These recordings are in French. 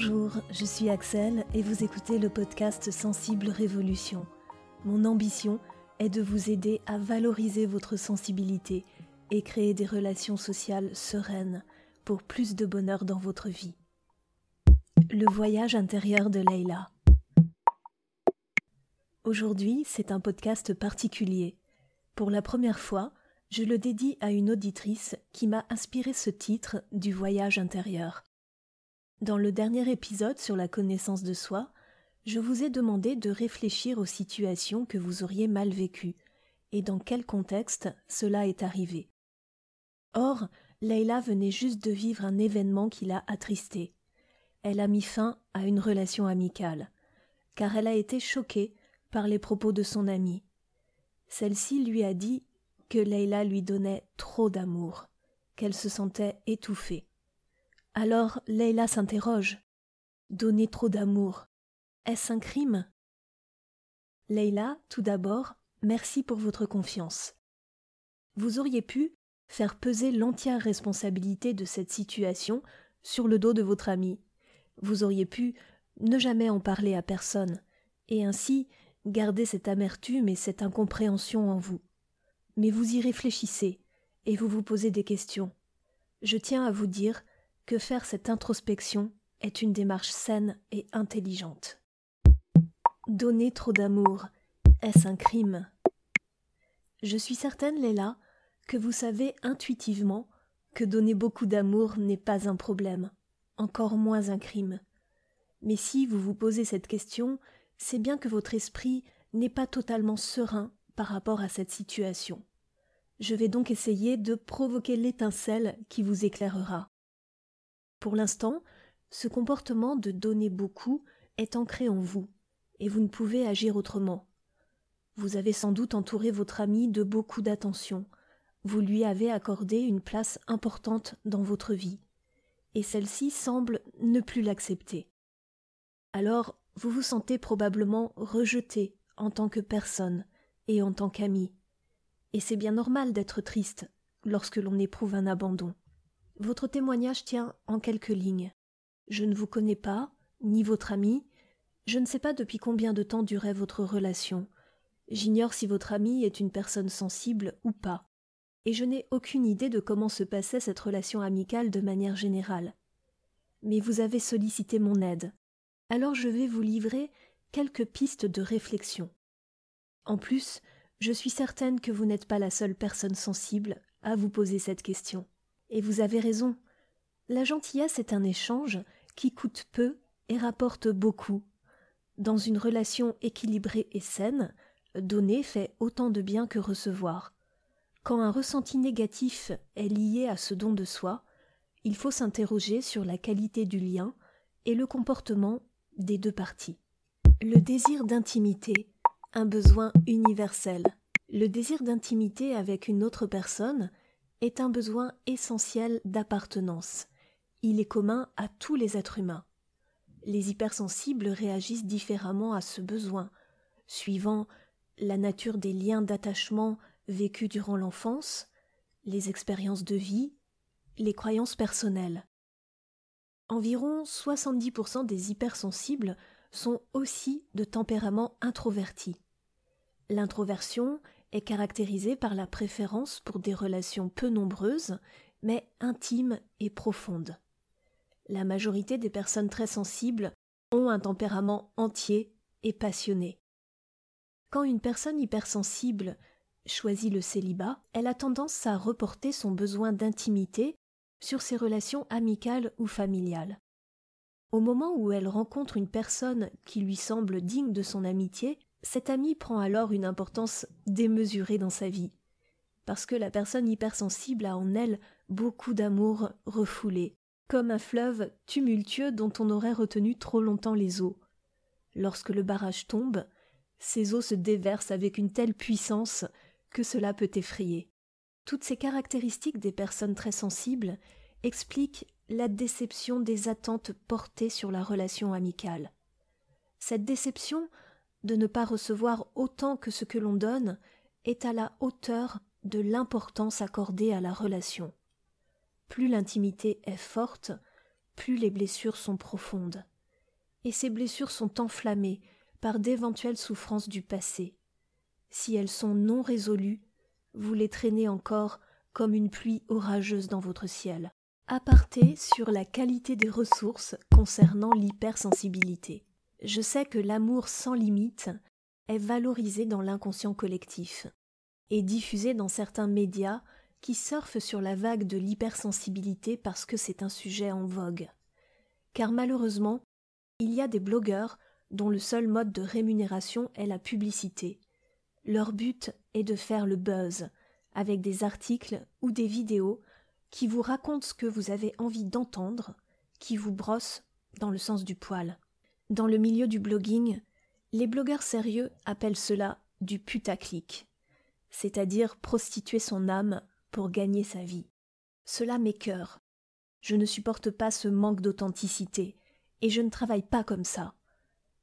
Bonjour, je suis Axel et vous écoutez le podcast Sensible Révolution. Mon ambition est de vous aider à valoriser votre sensibilité et créer des relations sociales sereines pour plus de bonheur dans votre vie. Le voyage intérieur de Leila. Aujourd'hui, c'est un podcast particulier. Pour la première fois, je le dédie à une auditrice qui m'a inspiré ce titre du voyage intérieur. Dans le dernier épisode sur la connaissance de soi, je vous ai demandé de réfléchir aux situations que vous auriez mal vécues et dans quel contexte cela est arrivé. Or, Leila venait juste de vivre un événement qui l'a attristée. Elle a mis fin à une relation amicale, car elle a été choquée par les propos de son amie. Celle-ci lui a dit que Leila lui donnait trop d'amour, qu'elle se sentait étouffée. Alors Leila s'interroge. Donner trop d'amour, est-ce un crime? Leila, tout d'abord, merci pour votre confiance. Vous auriez pu faire peser l'entière responsabilité de cette situation sur le dos de votre ami. Vous auriez pu ne jamais en parler à personne, et ainsi garder cette amertume et cette incompréhension en vous. Mais vous y réfléchissez, et vous vous posez des questions. Je tiens à vous dire que faire cette introspection est une démarche saine et intelligente. Donner trop d'amour, est-ce un crime? Je suis certaine, Léla, que vous savez intuitivement que donner beaucoup d'amour n'est pas un problème, encore moins un crime. Mais si vous vous posez cette question, c'est bien que votre esprit n'est pas totalement serein par rapport à cette situation. Je vais donc essayer de provoquer l'étincelle qui vous éclairera. Pour l'instant, ce comportement de donner beaucoup est ancré en vous, et vous ne pouvez agir autrement. Vous avez sans doute entouré votre ami de beaucoup d'attention, vous lui avez accordé une place importante dans votre vie, et celle-ci semble ne plus l'accepter. Alors vous vous sentez probablement rejeté en tant que personne et en tant qu'ami. Et c'est bien normal d'être triste lorsque l'on éprouve un abandon. Votre témoignage tient en quelques lignes. Je ne vous connais pas, ni votre ami. Je ne sais pas depuis combien de temps durait votre relation. J'ignore si votre ami est une personne sensible ou pas. Et je n'ai aucune idée de comment se passait cette relation amicale de manière générale. Mais vous avez sollicité mon aide. Alors je vais vous livrer quelques pistes de réflexion. En plus, je suis certaine que vous n'êtes pas la seule personne sensible à vous poser cette question. Et vous avez raison. La gentillesse est un échange qui coûte peu et rapporte beaucoup. Dans une relation équilibrée et saine, donner fait autant de bien que recevoir. Quand un ressenti négatif est lié à ce don de soi, il faut s'interroger sur la qualité du lien et le comportement des deux parties. Le désir d'intimité, un besoin universel. Le désir d'intimité avec une autre personne est un besoin essentiel d'appartenance. Il est commun à tous les êtres humains. Les hypersensibles réagissent différemment à ce besoin, suivant la nature des liens d'attachement vécus durant l'enfance, les expériences de vie, les croyances personnelles. Environ 70% des hypersensibles sont aussi de tempérament introverti. L'introversion est caractérisée par la préférence pour des relations peu nombreuses, mais intimes et profondes. La majorité des personnes très sensibles ont un tempérament entier et passionné. Quand une personne hypersensible choisit le célibat, elle a tendance à reporter son besoin d'intimité sur ses relations amicales ou familiales. Au moment où elle rencontre une personne qui lui semble digne de son amitié, cet ami prend alors une importance démesurée dans sa vie, parce que la personne hypersensible a en elle beaucoup d'amour refoulé, comme un fleuve tumultueux dont on aurait retenu trop longtemps les eaux. Lorsque le barrage tombe, ces eaux se déversent avec une telle puissance que cela peut effrayer. Toutes ces caractéristiques des personnes très sensibles expliquent la déception des attentes portées sur la relation amicale. Cette déception de ne pas recevoir autant que ce que l'on donne est à la hauteur de l'importance accordée à la relation. Plus l'intimité est forte, plus les blessures sont profondes. Et ces blessures sont enflammées par d'éventuelles souffrances du passé. Si elles sont non résolues, vous les traînez encore comme une pluie orageuse dans votre ciel. Aparté sur la qualité des ressources concernant l'hypersensibilité. Je sais que l'amour sans limite est valorisé dans l'inconscient collectif et diffusé dans certains médias qui surfent sur la vague de l'hypersensibilité parce que c'est un sujet en vogue. Car malheureusement, il y a des blogueurs dont le seul mode de rémunération est la publicité. Leur but est de faire le buzz, avec des articles ou des vidéos qui vous racontent ce que vous avez envie d'entendre, qui vous brossent dans le sens du poil. Dans le milieu du blogging, les blogueurs sérieux appellent cela du putaclic, c'est-à-dire prostituer son âme pour gagner sa vie. Cela m'écœure. Je ne supporte pas ce manque d'authenticité, et je ne travaille pas comme ça.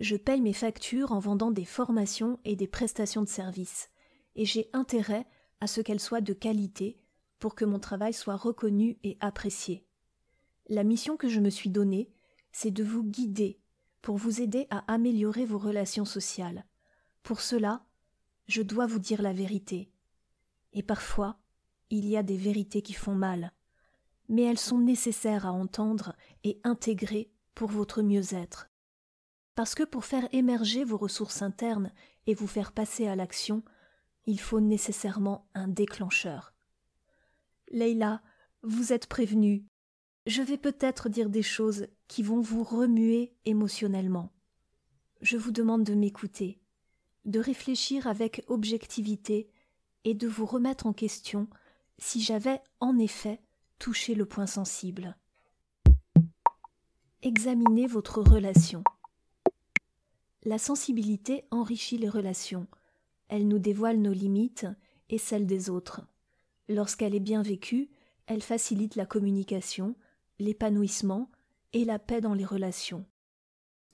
Je paye mes factures en vendant des formations et des prestations de services, et j'ai intérêt à ce qu'elles soient de qualité pour que mon travail soit reconnu et apprécié. La mission que je me suis donnée, c'est de vous guider pour vous aider à améliorer vos relations sociales. Pour cela, je dois vous dire la vérité. Et parfois, il y a des vérités qui font mal, mais elles sont nécessaires à entendre et intégrer pour votre mieux-être. Parce que pour faire émerger vos ressources internes et vous faire passer à l'action, il faut nécessairement un déclencheur. Leila, vous êtes prévenue. Je vais peut-être dire des choses qui vont vous remuer émotionnellement. Je vous demande de m'écouter, de réfléchir avec objectivité et de vous remettre en question si j'avais en effet touché le point sensible. Examinez votre relation. La sensibilité enrichit les relations, elle nous dévoile nos limites et celles des autres. Lorsqu'elle est bien vécue, elle facilite la communication, l'épanouissement et la paix dans les relations.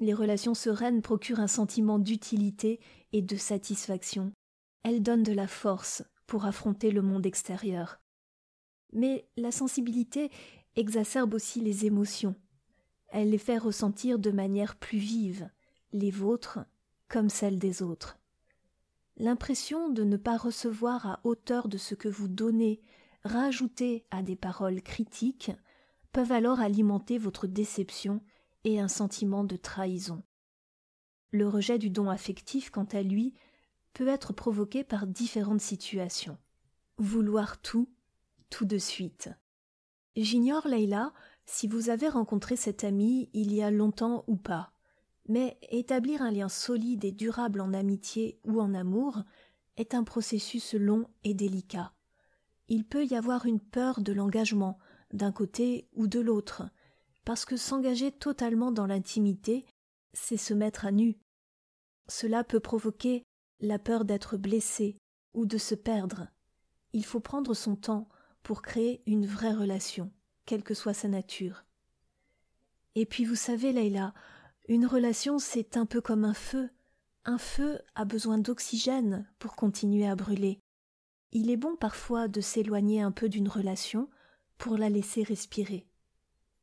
Les relations sereines procurent un sentiment d'utilité et de satisfaction. Elles donnent de la force, pour affronter le monde extérieur. Mais la sensibilité exacerbe aussi les émotions. Elle les fait ressentir de manière plus vive, les vôtres comme celles des autres. L'impression de ne pas recevoir à hauteur de ce que vous donnez, rajouté à des paroles critiques, peuvent alors alimenter votre déception et un sentiment de trahison. Le rejet du don affectif, quant à lui, peut être provoqué par différentes situations. Vouloir tout, tout de suite. J'ignore, Leïla, si vous avez rencontré cet ami il y a longtemps ou pas. Mais établir un lien solide et durable en amitié ou en amour est un processus long et délicat. Il peut y avoir une peur de l'engagement, d'un côté ou de l'autre, parce que s'engager totalement dans l'intimité, c'est se mettre à nu. Cela peut provoquer la peur d'être blessé ou de se perdre. Il faut prendre son temps pour créer une vraie relation, quelle que soit sa nature. Et puis vous savez, Leïla, une relation c'est un peu comme un feu. Un feu a besoin d'oxygène pour continuer à brûler. Il est bon parfois de s'éloigner un peu d'une relation pour la laisser respirer.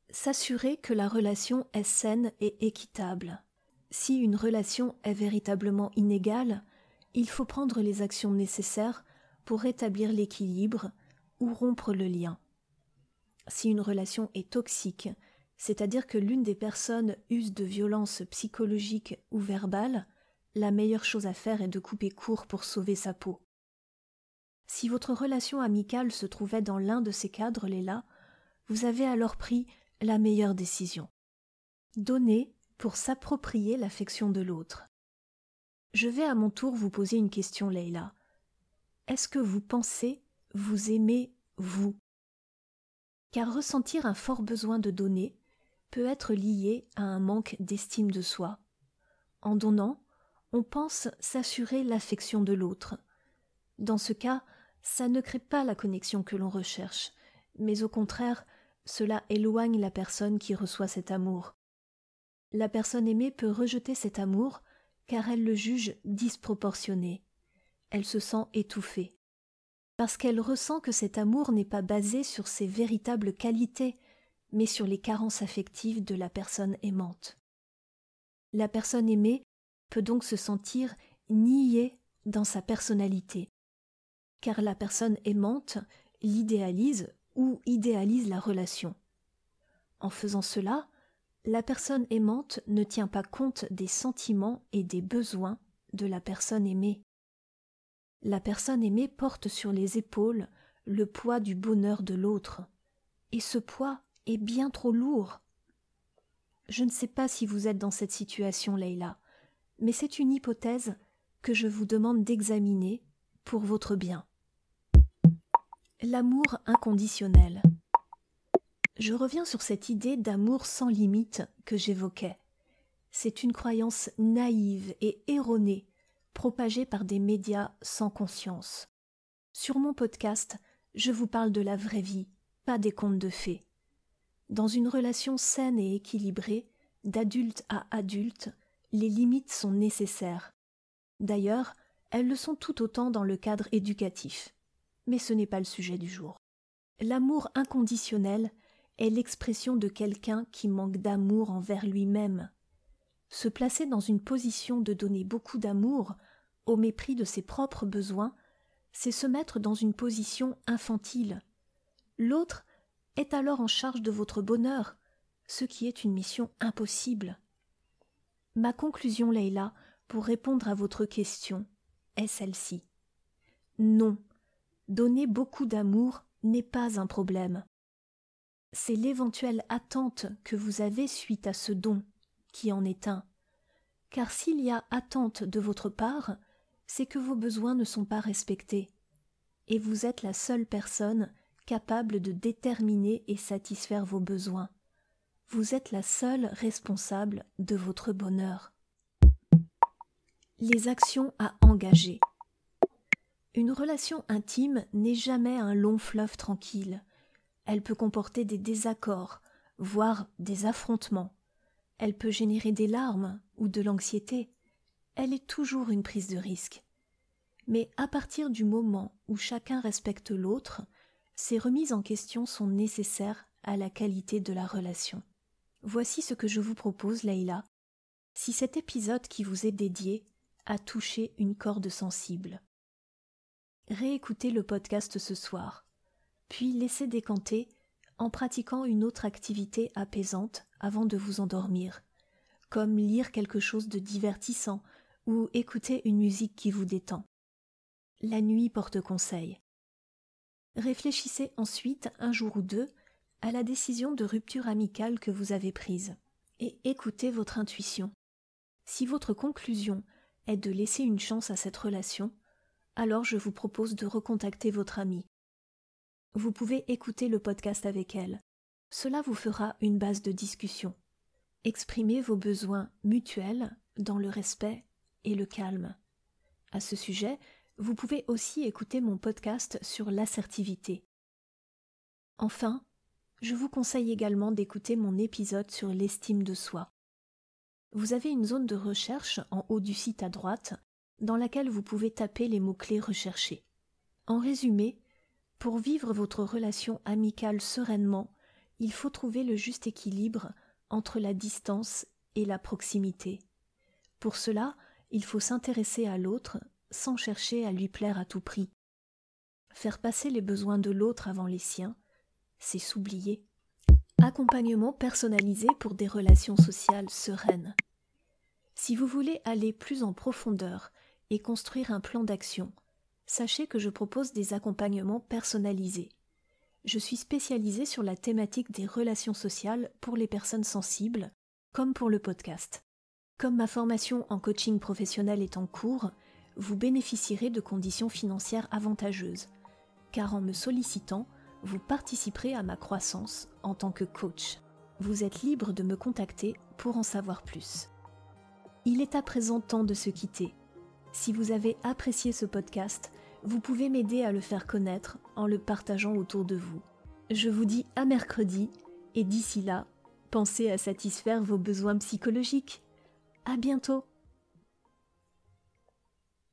S'assurer que la relation est saine et équitable. Si une relation est véritablement inégale, il faut prendre les actions nécessaires pour rétablir l'équilibre ou rompre le lien. Si une relation est toxique, c'est-à-dire que l'une des personnes use de violences psychologiques ou verbales, la meilleure chose à faire est de couper court pour sauver sa peau. Si votre relation amicale se trouvait dans l'un de ces cadres-là, vous avez alors pris la meilleure décision. Donner pour s'approprier l'affection de l'autre. Je vais à mon tour vous poser une question, Leïla. Est-ce que vous pensez vous aimer vous? Car ressentir un fort besoin de donner peut être lié à un manque d'estime de soi. En donnant, on pense s'assurer l'affection de l'autre. Dans ce cas, ça ne crée pas la connexion que l'on recherche, mais au contraire, cela éloigne la personne qui reçoit cet amour. La personne aimée peut rejeter cet amour car elle le juge disproportionné. Elle se sent étouffée. Parce qu'elle ressent que cet amour n'est pas basé sur ses véritables qualités, mais sur les carences affectives de la personne aimante. La personne aimée peut donc se sentir niée dans sa personnalité, car la personne aimante l'idéalise ou idéalise la relation. En faisant cela, la personne aimante ne tient pas compte des sentiments et des besoins de la personne aimée. La personne aimée porte sur les épaules le poids du bonheur de l'autre, et ce poids est bien trop lourd. Je ne sais pas si vous êtes dans cette situation, Leïla, mais c'est une hypothèse que je vous demande d'examiner pour votre bien. L'amour inconditionnel. Je reviens sur cette idée d'amour sans limite que j'évoquais. C'est une croyance naïve et erronée, propagée par des médias sans conscience. Sur mon podcast, je vous parle de la vraie vie, pas des contes de fées. Dans une relation saine et équilibrée, d'adulte à adulte, les limites sont nécessaires. D'ailleurs, elles le sont tout autant dans le cadre éducatif. Mais ce n'est pas le sujet du jour. L'amour inconditionnel est l'expression de quelqu'un qui manque d'amour envers lui-même. Se placer dans une position de donner beaucoup d'amour au mépris de ses propres besoins, c'est se mettre dans une position infantile. L'autre est alors en charge de votre bonheur, ce qui est une mission impossible. Ma conclusion, Leïla, pour répondre à votre question, est celle-ci. Non, donner beaucoup d'amour n'est pas un problème. C'est l'éventuelle attente que vous avez suite à ce don qui en est un. Car s'il y a attente de votre part, c'est que vos besoins ne sont pas respectés. Et vous êtes la seule personne capable de déterminer et satisfaire vos besoins. Vous êtes la seule responsable de votre bonheur. Les actions à engager. Une relation intime n'est jamais un long fleuve tranquille. Elle peut comporter des désaccords, voire des affrontements. Elle peut générer des larmes ou de l'anxiété. Elle est toujours une prise de risque. Mais à partir du moment où chacun respecte l'autre, ces remises en question sont nécessaires à la qualité de la relation. Voici ce que je vous propose, Leïla. Si cet épisode qui vous est dédié a touché une corde sensible. Réécoutez le podcast ce soir, puis laissez décanter en pratiquant une autre activité apaisante avant de vous endormir, comme lire quelque chose de divertissant ou écouter une musique qui vous détend. La nuit porte conseil. Réfléchissez ensuite un jour ou deux à la décision de rupture amicale que vous avez prise et écoutez votre intuition. Si votre conclusion est de laisser une chance à cette relation, alors je vous propose de recontacter votre amie. Vous pouvez écouter le podcast avec elle. Cela vous fera une base de discussion. Exprimez vos besoins mutuels dans le respect et le calme. À ce sujet, vous pouvez aussi écouter mon podcast sur l'assertivité. Enfin, je vous conseille également d'écouter mon épisode sur l'estime de soi. Vous avez une zone de recherche en haut du site à droite dans laquelle vous pouvez taper les mots-clés recherchés. En résumé, pour vivre votre relation amicale sereinement, il faut trouver le juste équilibre entre la distance et la proximité. Pour cela, il faut s'intéresser à l'autre sans chercher à lui plaire à tout prix. Faire passer les besoins de l'autre avant les siens, c'est s'oublier. Accompagnement personnalisé pour des relations sociales sereines. Si vous voulez aller plus en profondeur et construire un plan d'action, sachez que je propose des accompagnements personnalisés. Je suis spécialisée sur la thématique des relations sociales pour les personnes sensibles, comme pour le podcast. Comme ma formation en coaching professionnel est en cours, vous bénéficierez de conditions financières avantageuses, car en me sollicitant, vous participerez à ma croissance en tant que coach. Vous êtes libre de me contacter pour en savoir plus. Il est à présent temps de se quitter. Si vous avez apprécié ce podcast, vous pouvez m'aider à le faire connaître en le partageant autour de vous. Je vous dis à mercredi et d'ici là, pensez à satisfaire vos besoins psychologiques. À bientôt!